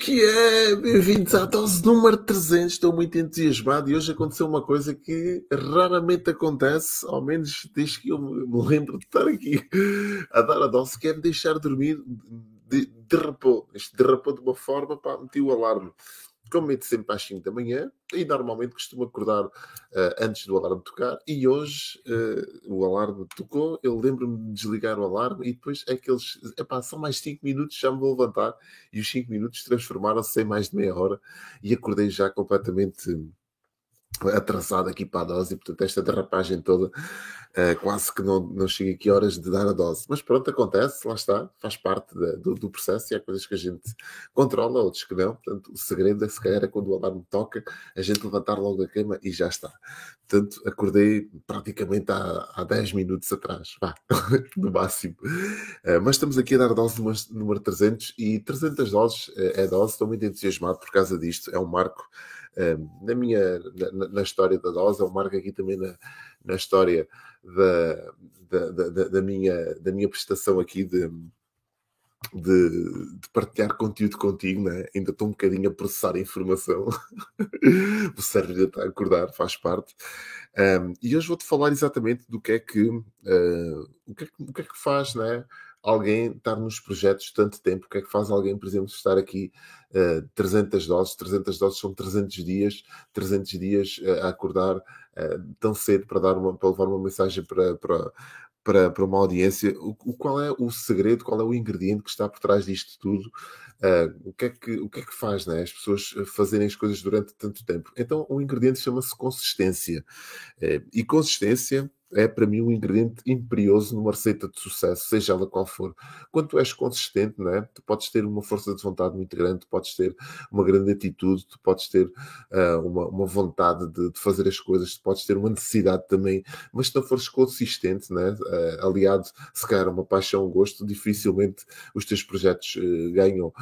que é? Bem-vindos à dose número 300. Estou muito entusiasmado e hoje aconteceu uma coisa que raramente acontece, ao menos desde que eu me lembro de estar aqui a dar a dose, que é me deixar dormir. De, derrapou. Este derrapou de uma forma, pá, meti o alarme como meto sempre às 5 da manhã e normalmente costumo acordar uh, antes do alarme tocar e hoje uh, o alarme tocou, eu lembro-me de desligar o alarme e depois é que epá, são mais 5 minutos, já me vou levantar e os 5 minutos transformaram-se em mais de meia hora e acordei já completamente atrasado aqui para a dose e portanto esta derrapagem toda Uh, quase que não, não chega aqui horas de dar a dose. Mas pronto, acontece, lá está, faz parte do, do, processo e há coisas que a gente controla, outros que não. Portanto, o segredo é se calhar é quando o alarme toca, a gente levantar logo da cama e já está. Portanto, acordei praticamente há, há 10 minutos atrás, vá, no máximo. Uh, mas estamos aqui a dar a dose número, número 300 e 300 doses é, é dose, estou muito entusiasmado por causa disto, é um marco na minha na, na, história da dose, um marco aqui também na, na história da, da, da, da, minha, da minha prestação aqui de, de, de, partilhar conteúdo contigo, né? ainda estou um bocadinho a processar a informação. o cérebro está a acordar, faz parte. Um, e hoje vou-te falar exatamente do que é que, uh, o, que é que o que é que faz, né? Alguém estar nos projetos tanto tempo? O que é que faz alguém, por exemplo, estar aqui uh, 300 doses? 300 doses são 300 dias, 300 dias uh, a acordar uh, tão cedo para, dar uma, para levar uma mensagem para, para, para, para uma audiência. O, qual é o segredo, qual é o ingrediente que está por trás disto tudo? Uh, o, que é que, o que é que faz né, as pessoas fazerem as coisas durante tanto tempo? Então, o ingrediente chama-se consistência. Uh, e consistência é para mim um ingrediente imperioso numa receita de sucesso, seja ela qual for. Quando tu és consistente, não é? tu podes ter uma força de vontade muito grande, tu podes ter uma grande atitude, tu podes ter uh, uma, uma, vontade de, de, fazer as coisas, tu podes ter uma necessidade também, mas se não fores consistente, não é? Uh, aliado, se calhar, uma paixão, um gosto, dificilmente os teus projetos uh, ganham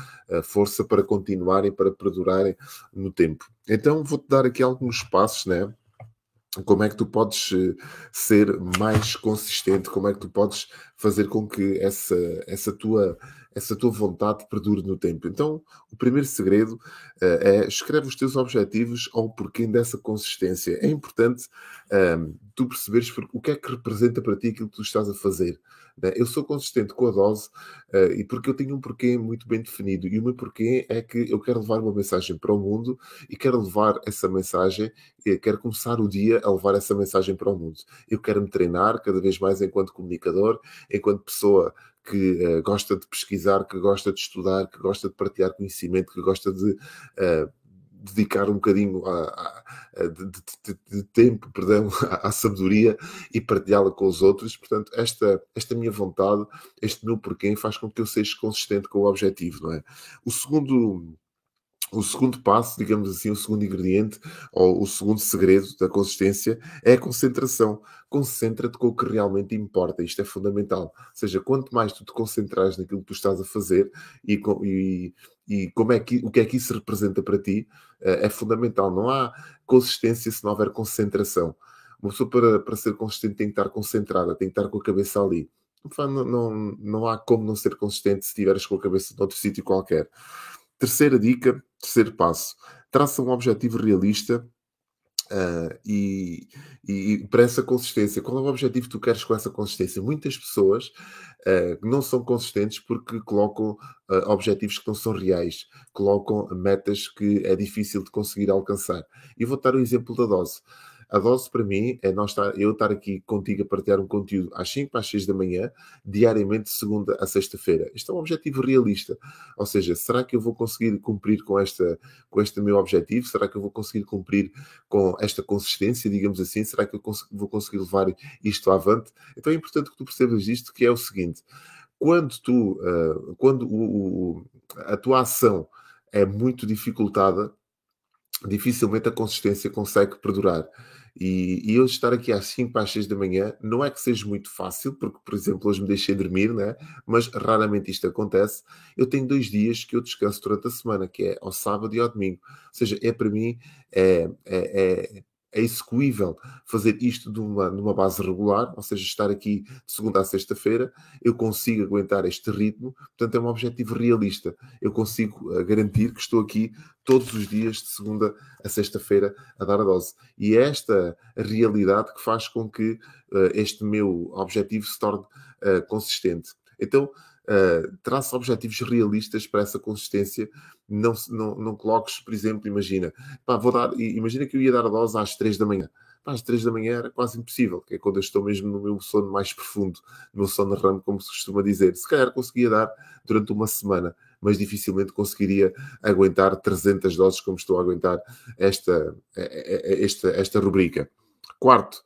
força para continuarem, para perdurarem no tempo. Então, vou-te dar aqui alguns passos, né? Como é que tu podes eh, ser mais consistente, como é que tu podes fazer com que essa, essa, tua, essa tua vontade perdure no tempo. Então, o primeiro segredo uh, é escreve os teus objetivos ao porquê dessa consistência. É importante um, tu perceberes o que é que representa para ti aquilo que tu estás a fazer. Né? Eu sou consistente com a dose uh, e porque eu tenho um porquê muito bem definido. E o meu porquê é que eu quero levar uma mensagem para o mundo e quero levar essa mensagem, quero começar o dia a levar essa mensagem para o mundo. Eu quero me treinar cada vez mais enquanto comunicador, enquanto pessoa que uh, gosta de pesquisar, que gosta de estudar, que gosta de partilhar conhecimento, que gosta de uh, dedicar um bocadinho a, a, de, de, de, tempo, perdão, à, à sabedoria e partilhá-la com os outros. Portanto, esta, esta minha vontade, este meu porquê faz com que eu seja consistente com o objetivo, não é? O segundo o segundo passo, digamos assim, o segundo ingrediente ou o segundo segredo da consistência é a concentração. Concentra-te com o que realmente importa. Isto é fundamental. Ou seja, quanto mais tu te concentrares naquilo que tu estás a fazer e, e, e como é que, o que é que isso representa para ti, eh, é fundamental. Não há consistência se não houver concentração. Uma pessoa para, para ser consistente tem que estar concentrada, tem que estar com a cabeça ali. Não, não, não há como não ser consistente se estiveres com a cabeça noutro sítio qualquer. Terceira dica, terceiro passo: traça um objetivo realista Uh, e, e, para essa consistência, qual é o objetivo que tu queres com essa consistência? Muitas pessoas uh, não são consistentes porque colocam uh, objetivos que não são reais, colocam metas que é difícil de conseguir alcançar. E vou dar o exemplo da dose. A dose para mim é nós estar, eu estar aqui contigo a partilhar um conteúdo às 5 às 6 da manhã, diariamente, de segunda a sexta-feira. Isto é um objetivo realista. Ou seja, será que eu vou conseguir cumprir com, esta, com este meu objetivo? Será que eu vou conseguir cumprir com esta consistência, digamos assim? Será que eu cons vou conseguir levar isto avante? Então é importante que tu percebas isto, que é o seguinte. Quando tu, uh, quando o, o, a tua ação é muito dificultada, dificilmente a consistência consegue perdurar. E, e eu estar aqui às 5 para às 6 da manhã não é que seja muito fácil, porque, por exemplo, hoje me deixei dormir, né? mas raramente isto acontece. Eu tenho dois dias que eu descanso durante a semana, que é ao sábado e ao domingo. Ou seja, é para mim, é, é, é é execuível fazer isto numa, numa base regular, ou seja, estar aqui de segunda a sexta-feira, eu consigo aguentar este ritmo, portanto é um objetivo realista. Eu consigo uh, garantir que estou aqui todos os dias, de segunda a sexta-feira, a dar a dose. E é esta realidade que faz com que uh, este meu objetivo se torne uh, consistente. Então, Uh, traça objetivos realistas para essa consistência. Não, não, não coloques, por exemplo, imagina, pá, vou dar, imagina que eu ia dar a dose às 3 da manhã. Pá, às 3 da manhã era quase impossível, que é quando eu estou mesmo no meu sono mais profundo, no meu sono ramo, como se costuma dizer. Se calhar conseguia dar durante uma semana, mas dificilmente conseguiria aguentar 300 doses como estou a aguentar esta, esta, esta rubrica. Quarto,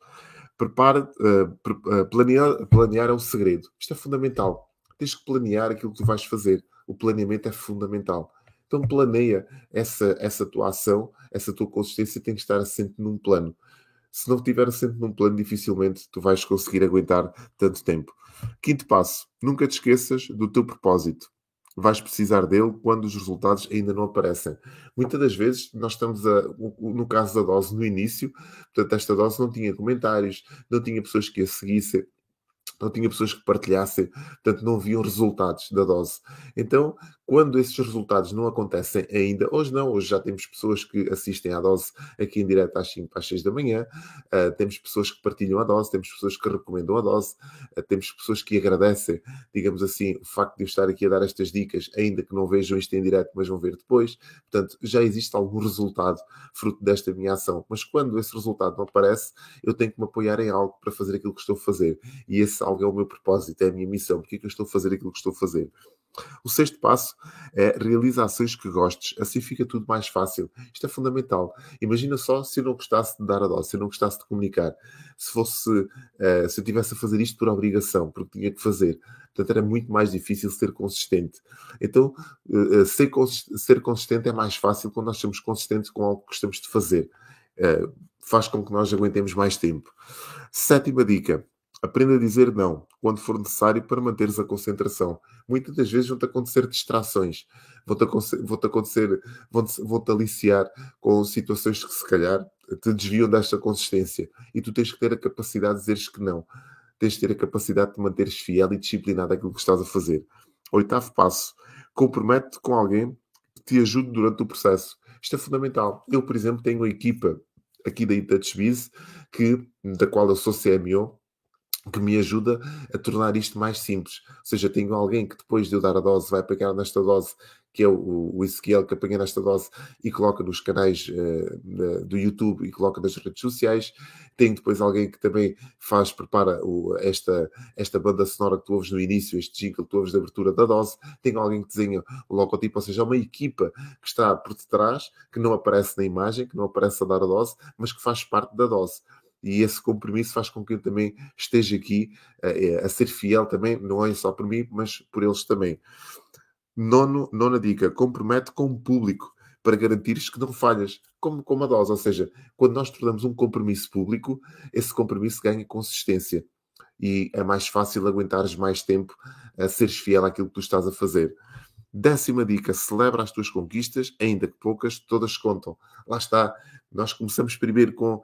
prepara, uh, planear, planear é o segredo. Isto é fundamental tens que planear aquilo que tu vais fazer. O planeamento é fundamental. Então planeia essa, essa tua ação, essa tua consistência tem que estar assente num plano. Se não estiver assente num plano, dificilmente tu vais conseguir aguentar tanto tempo. Quinto passo, nunca te esqueças do teu propósito. Vais precisar dele quando os resultados ainda não aparecem. Muitas das vezes nós estamos a, no caso da dose no início, portanto, esta dose não tinha comentários, não tinha pessoas que a seguissem, não tinha pessoas que partilhassem, portanto não viam resultados da dose. Então, quando esses resultados não acontecem ainda, hoje não, hoje já temos pessoas que assistem à dose aqui em direto às 5 às 6 da manhã, uh, temos pessoas que partilham a dose, temos pessoas que recomendam a dose, uh, temos pessoas que agradecem, digamos assim, o facto de eu estar aqui a dar estas dicas, ainda que não vejam isto em direto, mas vão ver depois. Portanto, já existe algum resultado fruto desta minha ação. Mas quando esse resultado não aparece, eu tenho que me apoiar em algo para fazer aquilo que estou a fazer. E esse algo é o meu propósito, é a minha missão. Porque é que eu estou a fazer aquilo que estou a fazer? O sexto passo é realiza ações que gostes, assim fica tudo mais fácil. Isto é fundamental. Imagina só se eu não gostasse de dar a dose, se eu não gostasse de comunicar, se fosse, uh, se eu tivesse a fazer isto por obrigação, porque tinha que fazer. Portanto, era muito mais difícil ser consistente. Então, uh, ser, ser consistente é mais fácil quando nós somos consistentes com algo que gostamos de fazer. Uh, faz com que nós aguentemos mais tempo. Sétima dica Aprenda a dizer não quando for necessário para manteres a concentração. Muitas das vezes vão-te acontecer distrações, vão-te acontecer, vão-te vão aliciar com situações que se calhar te desviam desta consistência. E tu tens que ter a capacidade de dizeres que não. Tens de ter a capacidade de manteres fiel e disciplinado àquilo que estás a fazer. Oitavo passo. Compromete-te com alguém que te ajude durante o processo. Isto é fundamental. Eu, por exemplo, tenho uma equipa aqui da ITouchBiz, que, da qual eu sou CMO, que me ajuda a tornar isto mais simples. Ou seja, tenho alguém que depois de eu dar a dose vai pegar nesta dose, que é o, Ezequiel, que apanha nesta dose e coloca nos canais uh, do YouTube e coloca nas redes sociais. Tenho depois alguém que também faz, prepara o, esta, esta banda sonora que tu ouves no início, este jingle que tu ouves de abertura da dose. Tenho alguém que desenha o logotipo, ou seja, é uma equipa que está por detrás, que não aparece na imagem, que não aparece a dar a dose, mas que faz parte da dose e esse compromisso faz com que eu também esteja aqui a, a ser fiel também, não é só por mim, mas por eles também. Nono, nona dica, compromete com o público para garantires que não falhas, como, como a dose. Ou seja, quando nós tornamos um compromisso público, esse compromisso ganha consistência e é mais fácil aguentares mais tempo a seres fiel àquilo que tu estás a fazer. Décima dica: celebra as tuas conquistas, ainda que poucas, todas contam. Lá está. Nós começamos primeiro com uh,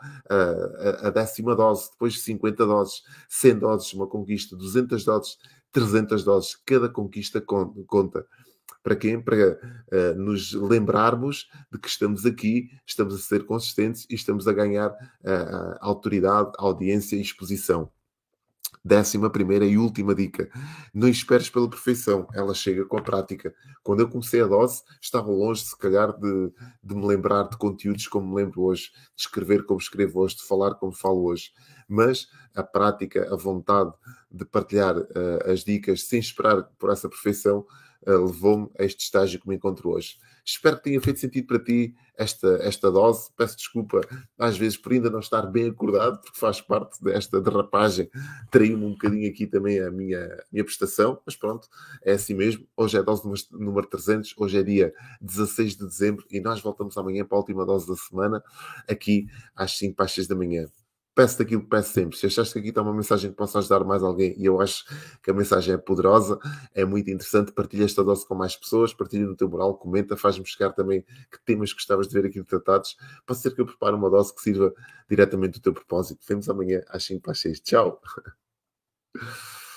a, a, décima dose, depois 50 doses, 100 doses, uma conquista, 200 doses, 300 doses. Cada conquista conta. Para quem? Para uh, nos lembrarmos de que estamos aqui, estamos a ser consistentes e estamos a ganhar uh, autoridade, audiência e exposição. Décima primeira e última dica: não esperes pela perfeição, ela chega com a prática. Quando eu comecei a dose, estava longe, se calhar, de, de me lembrar de conteúdos como me lembro hoje, de escrever como escrevo hoje, de falar como falo hoje. Mas a prática, a vontade de partilhar uh, as dicas sem esperar por essa perfeição, uh, levou-me a este estágio que me encontro hoje. Espero que tenha feito sentido para ti esta, esta dose. Peço desculpa, às vezes, por ainda não estar bem acordado, porque faz parte desta derrapagem. Traiu-me um bocadinho aqui também a minha, minha prestação, mas pronto, é assim mesmo. Hoje é a dose número 300, hoje é dia 16 de dezembro e nós voltamos amanhã para a última dose da semana, aqui às 5 para as 6 da manhã. Peço aquilo que peço sempre. Se achaste que aqui está uma mensagem que possa ajudar mais alguém e eu acho que a mensagem é poderosa, é muito interessante, partilha esta dose com mais pessoas, partilha no teu moral, comenta, faz-me chegar também que temas gostavas de ver aqui tratados. Pode ser que eu prepare uma dose que sirva diretamente do teu propósito. Vemos amanhã às 5 para as 6. Tchau!